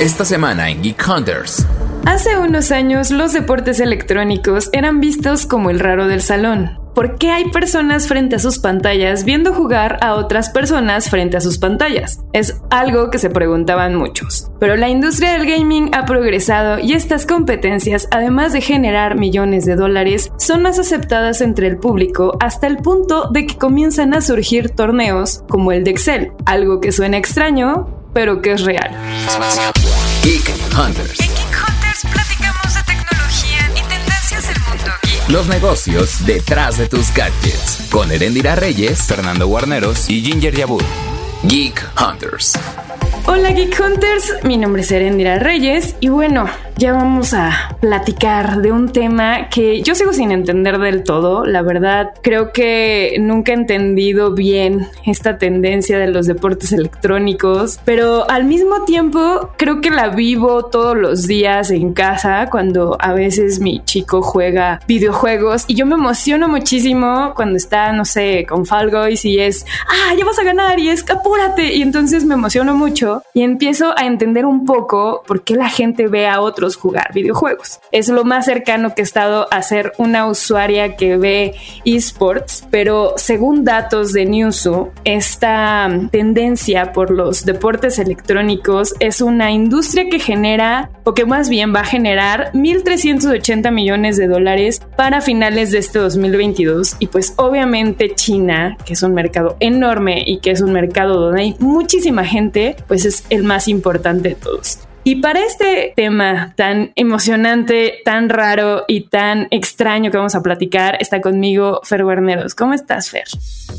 Esta semana en Geek Hunters. Hace unos años los deportes electrónicos eran vistos como el raro del salón. ¿Por qué hay personas frente a sus pantallas viendo jugar a otras personas frente a sus pantallas? Es algo que se preguntaban muchos. Pero la industria del gaming ha progresado y estas competencias, además de generar millones de dólares, son más aceptadas entre el público hasta el punto de que comienzan a surgir torneos como el de Excel, algo que suena extraño, pero que es real. Geek Hunters. En Geek Hunters platicamos de tecnología y tendencias del mundo geek. Los negocios detrás de tus gadgets. Con Erendira Reyes, Fernando Guarneros y Ginger Yabur. Geek Hunters. Hola Geek Hunters, mi nombre es Erendira Reyes y bueno, ya vamos a platicar de un tema que yo sigo sin entender del todo. La verdad, creo que nunca he entendido bien esta tendencia de los deportes electrónicos, pero al mismo tiempo creo que la vivo todos los días en casa cuando a veces mi chico juega videojuegos y yo me emociono muchísimo cuando está, no sé, con Fall Guys y es, ah, ya vas a ganar y es, apúrate. Y entonces me emociono mucho y empiezo a entender un poco por qué la gente ve a otros jugar videojuegos. Es lo más cercano que he estado a ser una usuaria que ve esports, pero según datos de Newzoo, esta tendencia por los deportes electrónicos es una industria que genera, o que más bien va a generar 1.380 millones de dólares para finales de este 2022. Y pues obviamente China, que es un mercado enorme y que es un mercado donde hay muchísima gente, pues es el más importante de todos. Y para este tema tan emocionante, tan raro y tan extraño que vamos a platicar, está conmigo Fer Guarneros. ¿Cómo estás, Fer?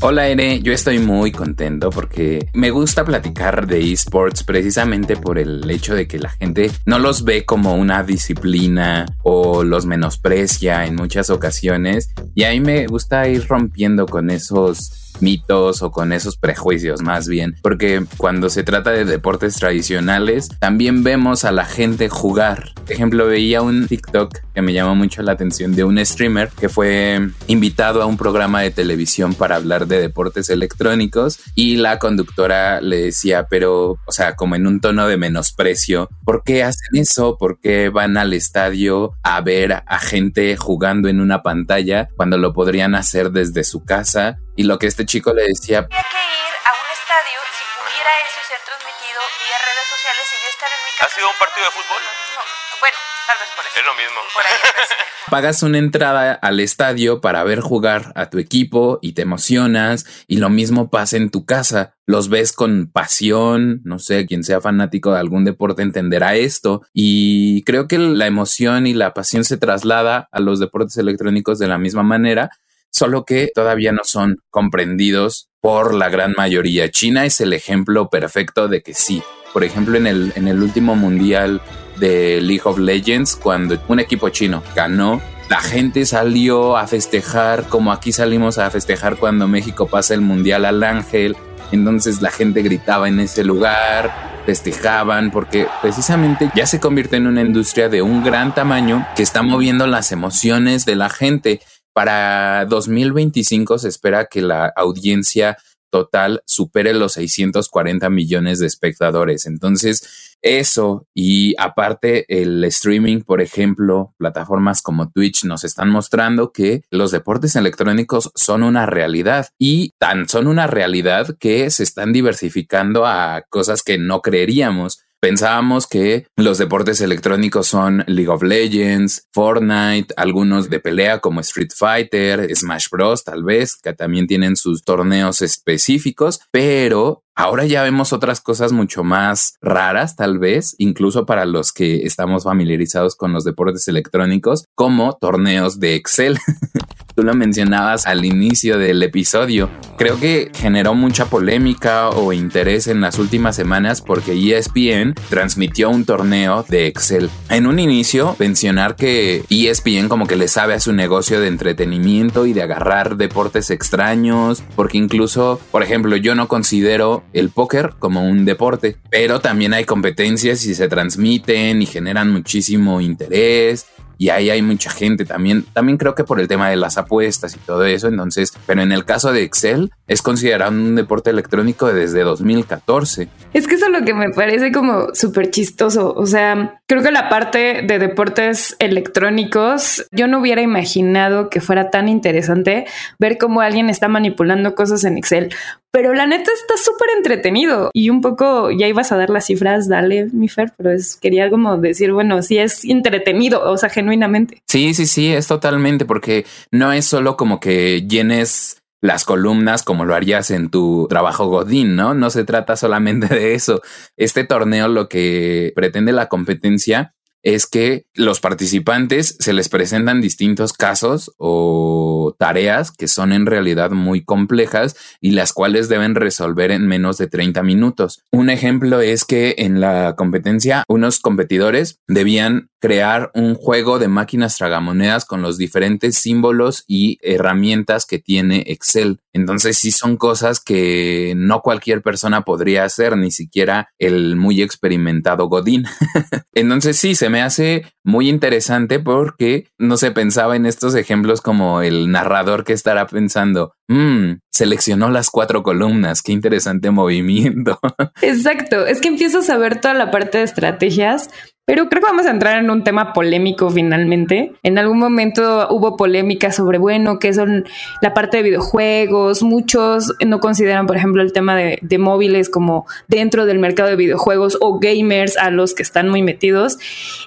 Hola, Ere. Yo estoy muy contento porque me gusta platicar de esports precisamente por el hecho de que la gente no los ve como una disciplina o los menosprecia en muchas ocasiones. Y a mí me gusta ir rompiendo con esos mitos o con esos prejuicios más bien, porque cuando se trata de deportes tradicionales, también vemos a la gente jugar. Ejemplo, veía un TikTok que me llamó mucho la atención de un streamer que fue invitado a un programa de televisión para hablar de deportes electrónicos y la conductora le decía, pero, o sea, como en un tono de menosprecio, ¿por qué hacen eso? ¿Por qué van al estadio a ver a gente jugando en una pantalla cuando lo podrían hacer desde su casa? Y lo que este chico le decía... Tendría que ir a un estadio si pudiera eso ser transmitido vía redes sociales y yo estar en mi casa. ¿Ha sido un partido de fútbol? No, bueno, tal vez por eso. Es lo mismo. Por ahí empecé. Pagas una entrada al estadio para ver jugar a tu equipo y te emocionas y lo mismo pasa en tu casa. Los ves con pasión, no sé, quien sea fanático de algún deporte entenderá esto y creo que la emoción y la pasión se traslada a los deportes electrónicos de la misma manera solo que todavía no son comprendidos por la gran mayoría. China es el ejemplo perfecto de que sí. Por ejemplo, en el, en el último mundial de League of Legends, cuando un equipo chino ganó, la gente salió a festejar como aquí salimos a festejar cuando México pasa el mundial al ángel. Entonces la gente gritaba en ese lugar, festejaban, porque precisamente ya se convierte en una industria de un gran tamaño que está moviendo las emociones de la gente. Para 2025 se espera que la audiencia total supere los 640 millones de espectadores. Entonces, eso y aparte el streaming, por ejemplo, plataformas como Twitch nos están mostrando que los deportes electrónicos son una realidad y tan son una realidad que se están diversificando a cosas que no creeríamos. Pensábamos que los deportes electrónicos son League of Legends, Fortnite, algunos de pelea como Street Fighter, Smash Bros. tal vez, que también tienen sus torneos específicos, pero Ahora ya vemos otras cosas mucho más raras, tal vez, incluso para los que estamos familiarizados con los deportes electrónicos, como torneos de Excel. Tú lo mencionabas al inicio del episodio. Creo que generó mucha polémica o interés en las últimas semanas porque ESPN transmitió un torneo de Excel. En un inicio, mencionar que ESPN como que le sabe a su negocio de entretenimiento y de agarrar deportes extraños, porque incluso, por ejemplo, yo no considero el póker como un deporte, pero también hay competencias y se transmiten y generan muchísimo interés y ahí hay mucha gente también. También creo que por el tema de las apuestas y todo eso. Entonces, pero en el caso de Excel es considerado un deporte electrónico desde 2014. Es que eso es lo que me parece como súper chistoso. O sea, creo que la parte de deportes electrónicos, yo no hubiera imaginado que fuera tan interesante ver cómo alguien está manipulando cosas en Excel. Pero la neta está súper entretenido y un poco ya ibas a dar las cifras, dale, mi Fer, pero es quería como decir, bueno, sí es entretenido, o sea, genuinamente. Sí, sí, sí, es totalmente porque no es solo como que llenes las columnas como lo harías en tu trabajo Godín, ¿no? No se trata solamente de eso. Este torneo lo que pretende la competencia es que los participantes se les presentan distintos casos o tareas que son en realidad muy complejas y las cuales deben resolver en menos de 30 minutos. Un ejemplo es que en la competencia unos competidores debían crear un juego de máquinas tragamonedas con los diferentes símbolos y herramientas que tiene Excel. Entonces sí son cosas que no cualquier persona podría hacer, ni siquiera el muy experimentado Godín. Entonces sí, se me hace muy interesante porque no se pensaba en estos ejemplos como el narrador que estará pensando, mmm, seleccionó las cuatro columnas, qué interesante movimiento. Exacto, es que empiezas a ver toda la parte de estrategias pero creo que vamos a entrar en un tema polémico finalmente. En algún momento hubo polémica sobre, bueno, qué son la parte de videojuegos. Muchos no consideran, por ejemplo, el tema de, de móviles como dentro del mercado de videojuegos o gamers a los que están muy metidos.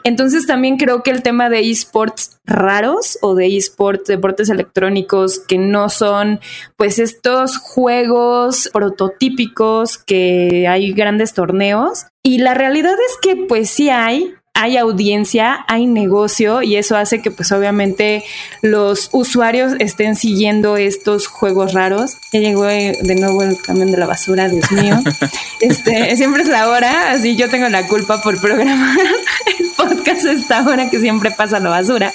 Entonces también creo que el tema de esports raros o de esports, deportes electrónicos que no son pues estos juegos prototípicos que hay grandes torneos y la realidad es que pues sí hay, hay audiencia, hay negocio y eso hace que pues obviamente los usuarios estén siguiendo estos juegos raros. Ya llegó eh, de nuevo el camión de la basura, Dios mío. Este, siempre es la hora, así yo tengo la culpa por programar el podcast a esta hora que siempre pasa la basura.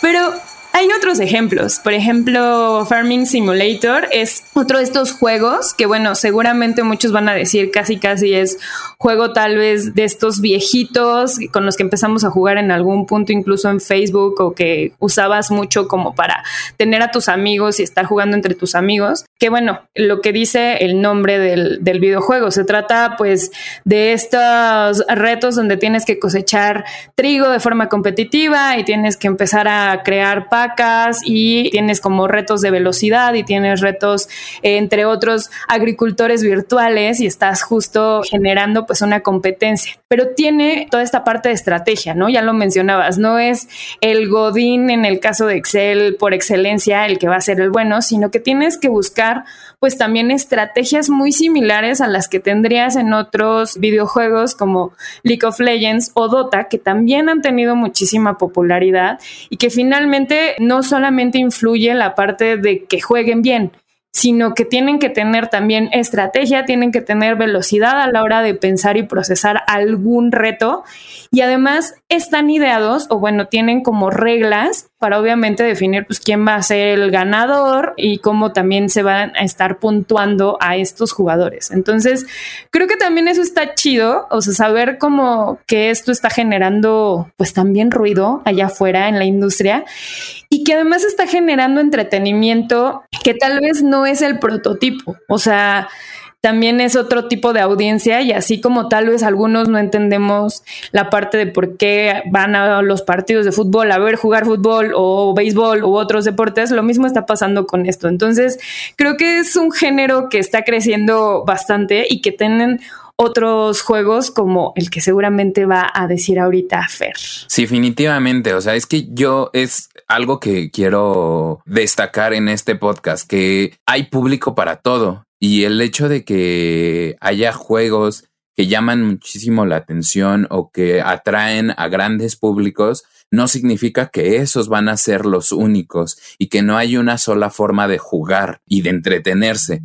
Pero hay otros ejemplos. Por ejemplo, Farming Simulator es otro de estos juegos que, bueno, seguramente muchos van a decir casi casi es juego tal vez de estos viejitos con los que empezamos a jugar en algún punto, incluso en Facebook, o que usabas mucho como para tener a tus amigos y estar jugando entre tus amigos. Que bueno, lo que dice el nombre del, del videojuego, se trata pues de estos retos donde tienes que cosechar trigo de forma competitiva y tienes que empezar a crear packs y tienes como retos de velocidad y tienes retos, entre otros, agricultores virtuales y estás justo generando pues una competencia. Pero tiene toda esta parte de estrategia, ¿no? Ya lo mencionabas, no es el Godín en el caso de Excel por excelencia el que va a ser el bueno, sino que tienes que buscar pues también estrategias muy similares a las que tendrías en otros videojuegos como League of Legends o Dota, que también han tenido muchísima popularidad y que finalmente no solamente influye la parte de que jueguen bien, sino que tienen que tener también estrategia, tienen que tener velocidad a la hora de pensar y procesar algún reto y además están ideados o bueno, tienen como reglas para obviamente definir pues quién va a ser el ganador y cómo también se van a estar puntuando a estos jugadores. Entonces, creo que también eso está chido, o sea, saber cómo que esto está generando pues también ruido allá afuera en la industria y que además está generando entretenimiento que tal vez no es el prototipo, o sea, también es otro tipo de audiencia y así como tal vez algunos no entendemos la parte de por qué van a los partidos de fútbol a ver jugar fútbol o béisbol u otros deportes, lo mismo está pasando con esto. Entonces, creo que es un género que está creciendo bastante y que tienen otros juegos como el que seguramente va a decir ahorita Fer. Sí, definitivamente. O sea, es que yo es algo que quiero destacar en este podcast, que hay público para todo. Y el hecho de que haya juegos que llaman muchísimo la atención o que atraen a grandes públicos, no significa que esos van a ser los únicos y que no hay una sola forma de jugar y de entretenerse.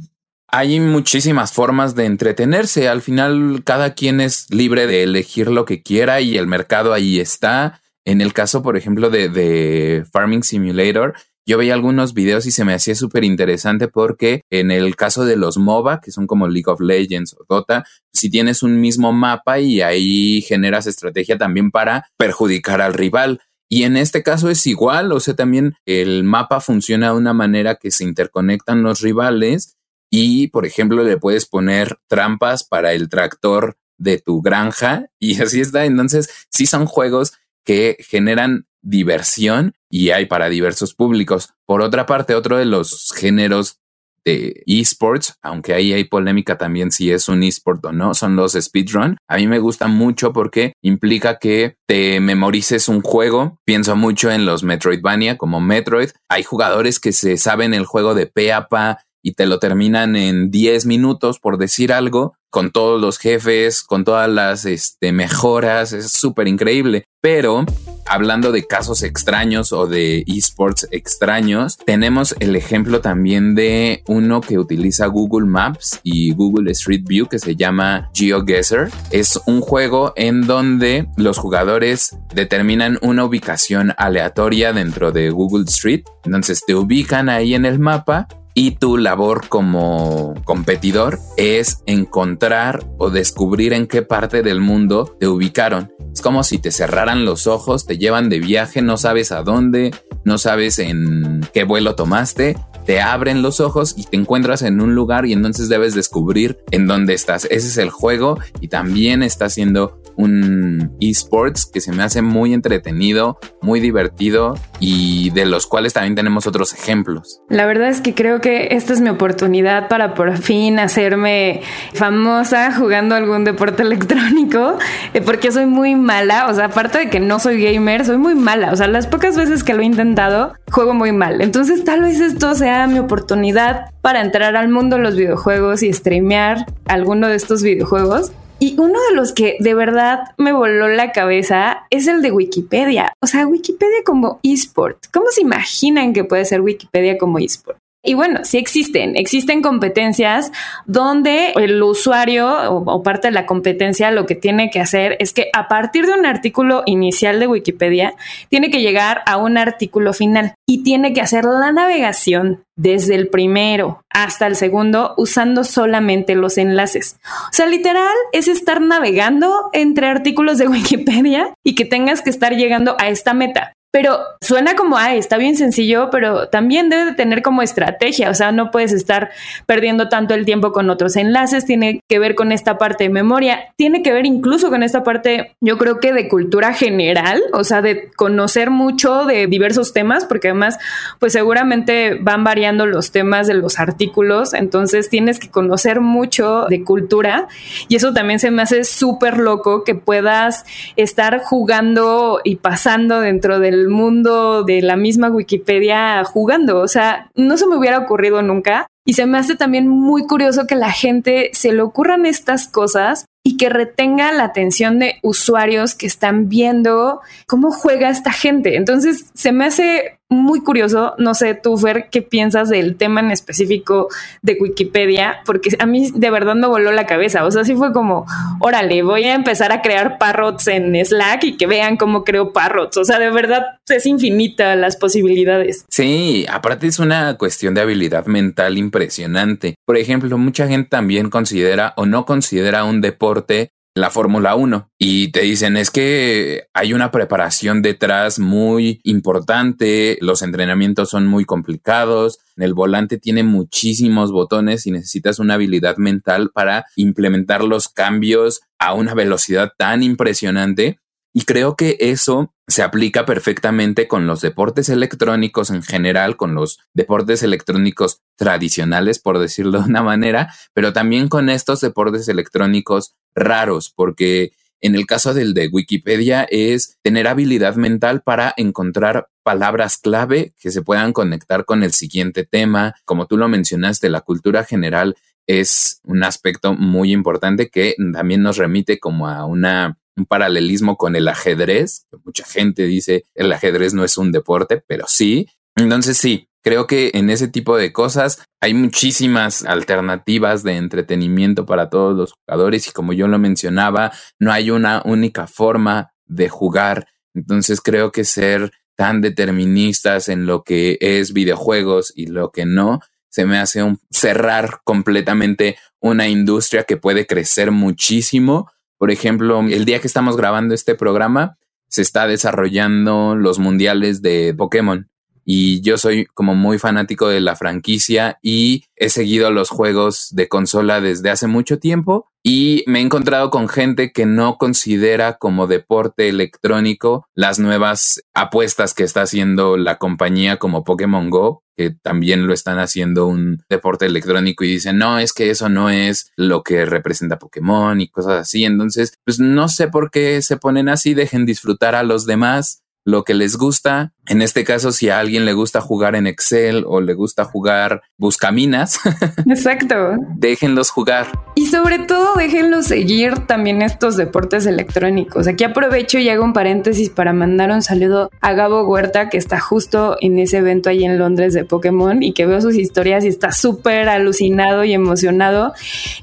Hay muchísimas formas de entretenerse. Al final, cada quien es libre de elegir lo que quiera y el mercado ahí está. En el caso, por ejemplo, de, Farming Simulator, yo veía algunos videos y se me hacía súper interesante porque en el caso de los MOBA, que son como League of Legends o Dota, si tienes un mismo mapa y ahí generas estrategia también para perjudicar al rival. Y en este caso es igual, o sea, también el mapa funciona de una manera que se interconectan los rivales y, por ejemplo, le puedes poner trampas para el tractor de tu granja y así está. Entonces, sí son juegos que generan diversión y hay para diversos públicos. Por otra parte, otro de los géneros de esports, aunque ahí hay polémica también si es un esport o no, son los speedrun. A mí me gusta mucho porque implica que te memorices un juego. Pienso mucho en los Metroidvania como Metroid. Hay jugadores que se saben el juego de pe a pa y te lo terminan en 10 minutos por decir algo, con todos los jefes, con todas las este, mejoras, es súper increíble. Pero hablando de casos extraños o de esports extraños, tenemos el ejemplo también de uno que utiliza Google Maps y Google Street View que se llama GeoGuessr. Es un juego en donde los jugadores determinan una ubicación aleatoria dentro de Google Street. Entonces te ubican ahí en el mapa y tu labor como competidor es encontrar o descubrir en qué parte del mundo te ubicaron. Es como si te cerraran los ojos, te llevan de viaje, no sabes a dónde, no sabes en qué vuelo tomaste, te abren los ojos y te encuentras en un lugar y entonces debes descubrir en dónde estás. Ese es el juego y también está siendo un esports que se me hace muy entretenido, muy divertido y de los cuales también tenemos otros ejemplos. La verdad es que creo que esta es mi oportunidad para por fin hacerme famosa jugando algún deporte electrónico, eh, porque soy muy mala, o sea, aparte de que no soy gamer, soy muy mala, o sea, las pocas veces que lo he intentado, juego muy mal. Entonces tal vez esto sea mi oportunidad para entrar al mundo de los videojuegos y streamear alguno de estos videojuegos y uno de los que de verdad me voló la cabeza es el de Wikipedia. O sea, Wikipedia como eSport. ¿Cómo se imaginan que puede ser Wikipedia como eSport? Y bueno, sí existen, existen competencias donde el usuario o, parte de la competencia lo que tiene que hacer es que a partir de un artículo inicial de Wikipedia, tiene que llegar a un artículo final y tiene que hacer la navegación desde el primero hasta el segundo usando solamente los enlaces. O sea, literal es estar navegando entre artículos de Wikipedia y que tengas que estar llegando a esta meta. Pero suena como, ay, está bien sencillo, pero también debe de tener como estrategia, o sea, no puedes estar perdiendo tanto el tiempo con otros enlaces, tiene que ver con esta parte de memoria, tiene que ver incluso con esta parte, yo creo que de cultura general, o sea, de conocer mucho de diversos temas, porque además, pues seguramente van variando los temas de los artículos, entonces tienes que conocer mucho de cultura. Y eso también se me hace súper loco que puedas estar jugando y pasando dentro del mundo de la misma Wikipedia jugando. O sea, no se me hubiera ocurrido nunca. Y se me hace también muy curioso que la gente se le ocurran estas cosas y que retenga la atención de usuarios que están viendo cómo juega esta gente. Entonces, se me hace muy curioso, no sé tú, Fer, qué piensas del tema en específico de Wikipedia, porque a mí de verdad me voló la cabeza. O sea, sí fue como, órale, voy a empezar a crear parrots en Slack y que vean cómo creo parrots. O sea, de verdad es infinita las posibilidades. Sí, aparte es una cuestión de habilidad mental impresionante. Por ejemplo, mucha gente también considera o no considera un deporte la Fórmula 1 y te dicen es que hay una preparación detrás muy importante, los entrenamientos son muy complicados, el volante tiene muchísimos botones y necesitas una habilidad mental para implementar los cambios a una velocidad tan impresionante y creo que eso se aplica perfectamente con los deportes electrónicos en general, con los deportes electrónicos tradicionales, por decirlo de una manera, pero también con estos deportes electrónicos raros, porque en el caso del de Wikipedia es tener habilidad mental para encontrar palabras clave que se puedan conectar con el siguiente tema. Como tú lo mencionaste, la cultura general es un aspecto muy importante que también nos remite como a una un paralelismo con el ajedrez. Mucha gente dice el ajedrez no es un deporte, pero sí. Entonces sí, creo que en ese tipo de cosas hay muchísimas alternativas de entretenimiento para todos los jugadores y como yo lo mencionaba, no hay una única forma de jugar. Entonces creo que ser tan deterministas en lo que es videojuegos y lo que no, se me hace un cerrar completamente una industria que puede crecer muchísimo por ejemplo, el día que estamos grabando este programa, se está desarrollando los mundiales de Pokémon. Y yo soy como muy fanático de la franquicia y he seguido los juegos de consola desde hace mucho tiempo y me he encontrado con gente que no considera como deporte electrónico las nuevas apuestas que está haciendo la compañía como Pokémon Go, que también lo están haciendo un deporte electrónico y dicen, no, es que eso no es lo que representa Pokémon y cosas así. Entonces, pues no sé por qué se ponen así, dejen disfrutar a los demás lo que les gusta. En este caso, si a alguien le gusta jugar en Excel o le gusta jugar buscaminas, exacto. déjenlos jugar. Y sobre todo, déjenlos seguir también estos deportes electrónicos. Aquí aprovecho y hago un paréntesis para mandar un saludo a Gabo Huerta, que está justo en ese evento ahí en Londres de Pokémon y que veo sus historias y está súper alucinado y emocionado.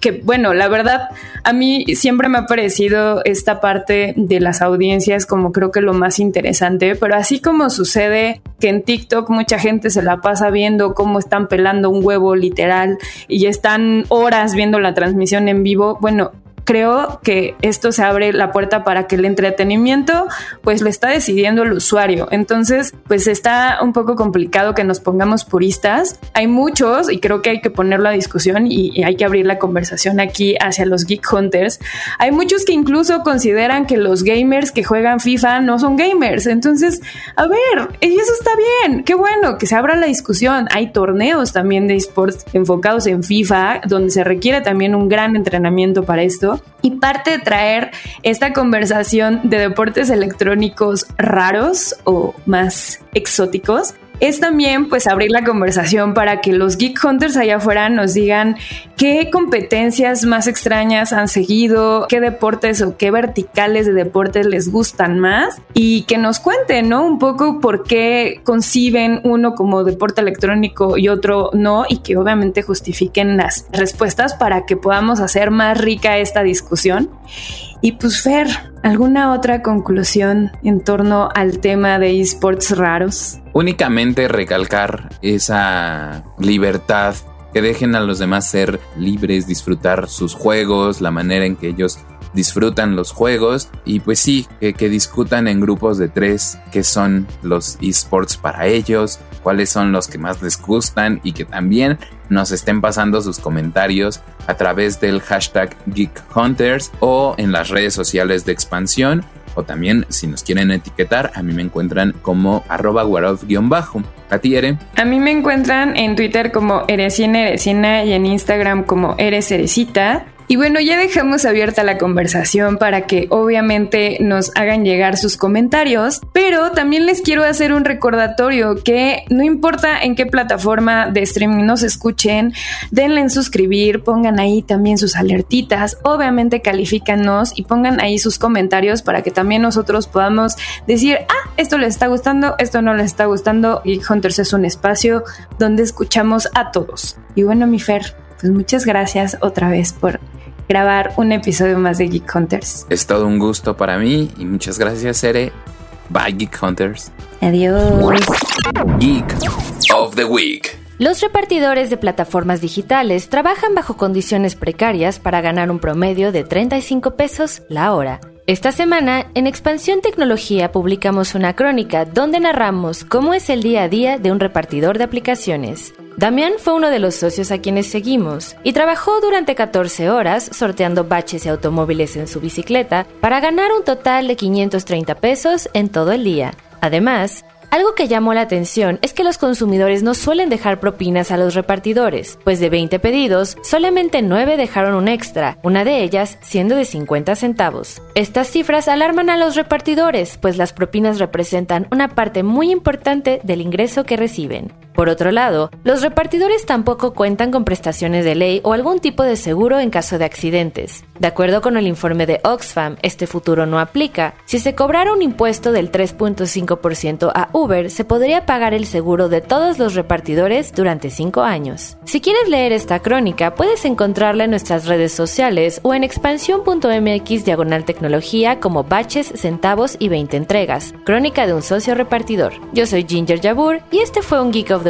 Que bueno, la verdad, a mí siempre me ha parecido esta parte de las audiencias como creo que lo más interesante pero así como sucede que en TikTok mucha gente se la pasa viendo cómo están pelando un huevo literal y están horas viendo la transmisión en vivo, bueno, creo que esto se abre la puerta para que el entretenimiento pues lo está decidiendo el usuario. Entonces, pues está un poco complicado que nos pongamos puristas. Hay muchos y creo que hay que ponerlo a discusión y, hay que abrir la conversación aquí hacia los geek hunters. Hay muchos que incluso consideran que los gamers que juegan FIFA no son gamers. Entonces, a ver, y eso está bien. Qué bueno que se abra la discusión. Hay torneos también de esports enfocados en FIFA donde se requiere también un gran entrenamiento para esto. Y parte de traer esta conversación de deportes electrónicos raros o más exóticos es también pues abrir la conversación para que los geek hunters allá afuera nos digan qué competencias más extrañas han seguido, qué deportes o qué verticales de deportes les gustan más y que nos cuenten, ¿no? Un poco por qué conciben uno como deporte electrónico y otro no y que obviamente justifiquen las respuestas para que podamos hacer más rica esta discusión. Y pues Fer, ¿alguna otra conclusión en torno al tema de esports raros? Únicamente recalcar esa libertad que dejen a los demás ser libres, disfrutar sus juegos, la manera en que ellos disfrutan los juegos. Y pues sí, que, que discutan en grupos de tres qué son los esports para ellos, cuáles son los que más les gustan y que también nos estén pasando sus comentarios a través del hashtag Geek Hunters o en las redes sociales de expansión o también si nos quieren etiquetar, a mí me encuentran como arroba bajo ¿A ti, Ere? A mí me encuentran en Twitter como Eresina Eresina y en Instagram como Eres Eresita. Y bueno, ya dejamos abierta la conversación para que obviamente nos hagan llegar sus comentarios, pero también les quiero hacer un recordatorio que no importa en qué plataforma de streaming nos escuchen, denle en suscribir, pongan ahí también sus alertitas, obviamente califícanos y pongan ahí sus comentarios para que también nosotros podamos decir, ah, esto les está gustando, esto no les está gustando y Hunters es un espacio donde escuchamos a todos. Y bueno, mi Fer, pues muchas gracias otra vez por grabar un episodio más de Geek Hunters. Es todo un gusto para mí y muchas gracias, Ere. Bye, Geek Hunters. Adiós. Geek of the Week. Los repartidores de plataformas digitales trabajan bajo condiciones precarias para ganar un promedio de 35 pesos la hora. Esta semana, en Expansión Tecnología, publicamos una crónica donde narramos cómo es el día a día de un repartidor de aplicaciones. Damián fue uno de los socios a quienes seguimos y trabajó durante 14 horas sorteando baches y automóviles en su bicicleta para ganar un total de 530 pesos en todo el día. Además, algo que llamó la atención es que los consumidores no suelen dejar propinas a los repartidores, pues de 20 pedidos, solamente 9 dejaron un extra, una de ellas siendo de 50 centavos. Estas cifras alarman a los repartidores, pues las propinas representan una parte muy importante del ingreso que reciben. Por otro lado, los repartidores tampoco cuentan con prestaciones de ley o algún tipo de seguro en caso de accidentes. De acuerdo con el informe de Oxfam, este futuro no aplica. Si se cobrara un impuesto del 3.5% a Uber, se podría pagar el seguro de todos los repartidores durante 5 años. Si quieres leer esta crónica, puedes encontrarla en nuestras redes sociales o en expansión.mx diagonal tecnología como baches, centavos y 20 entregas. Crónica de un socio repartidor. Yo soy Ginger Jabur y este fue un Geek of the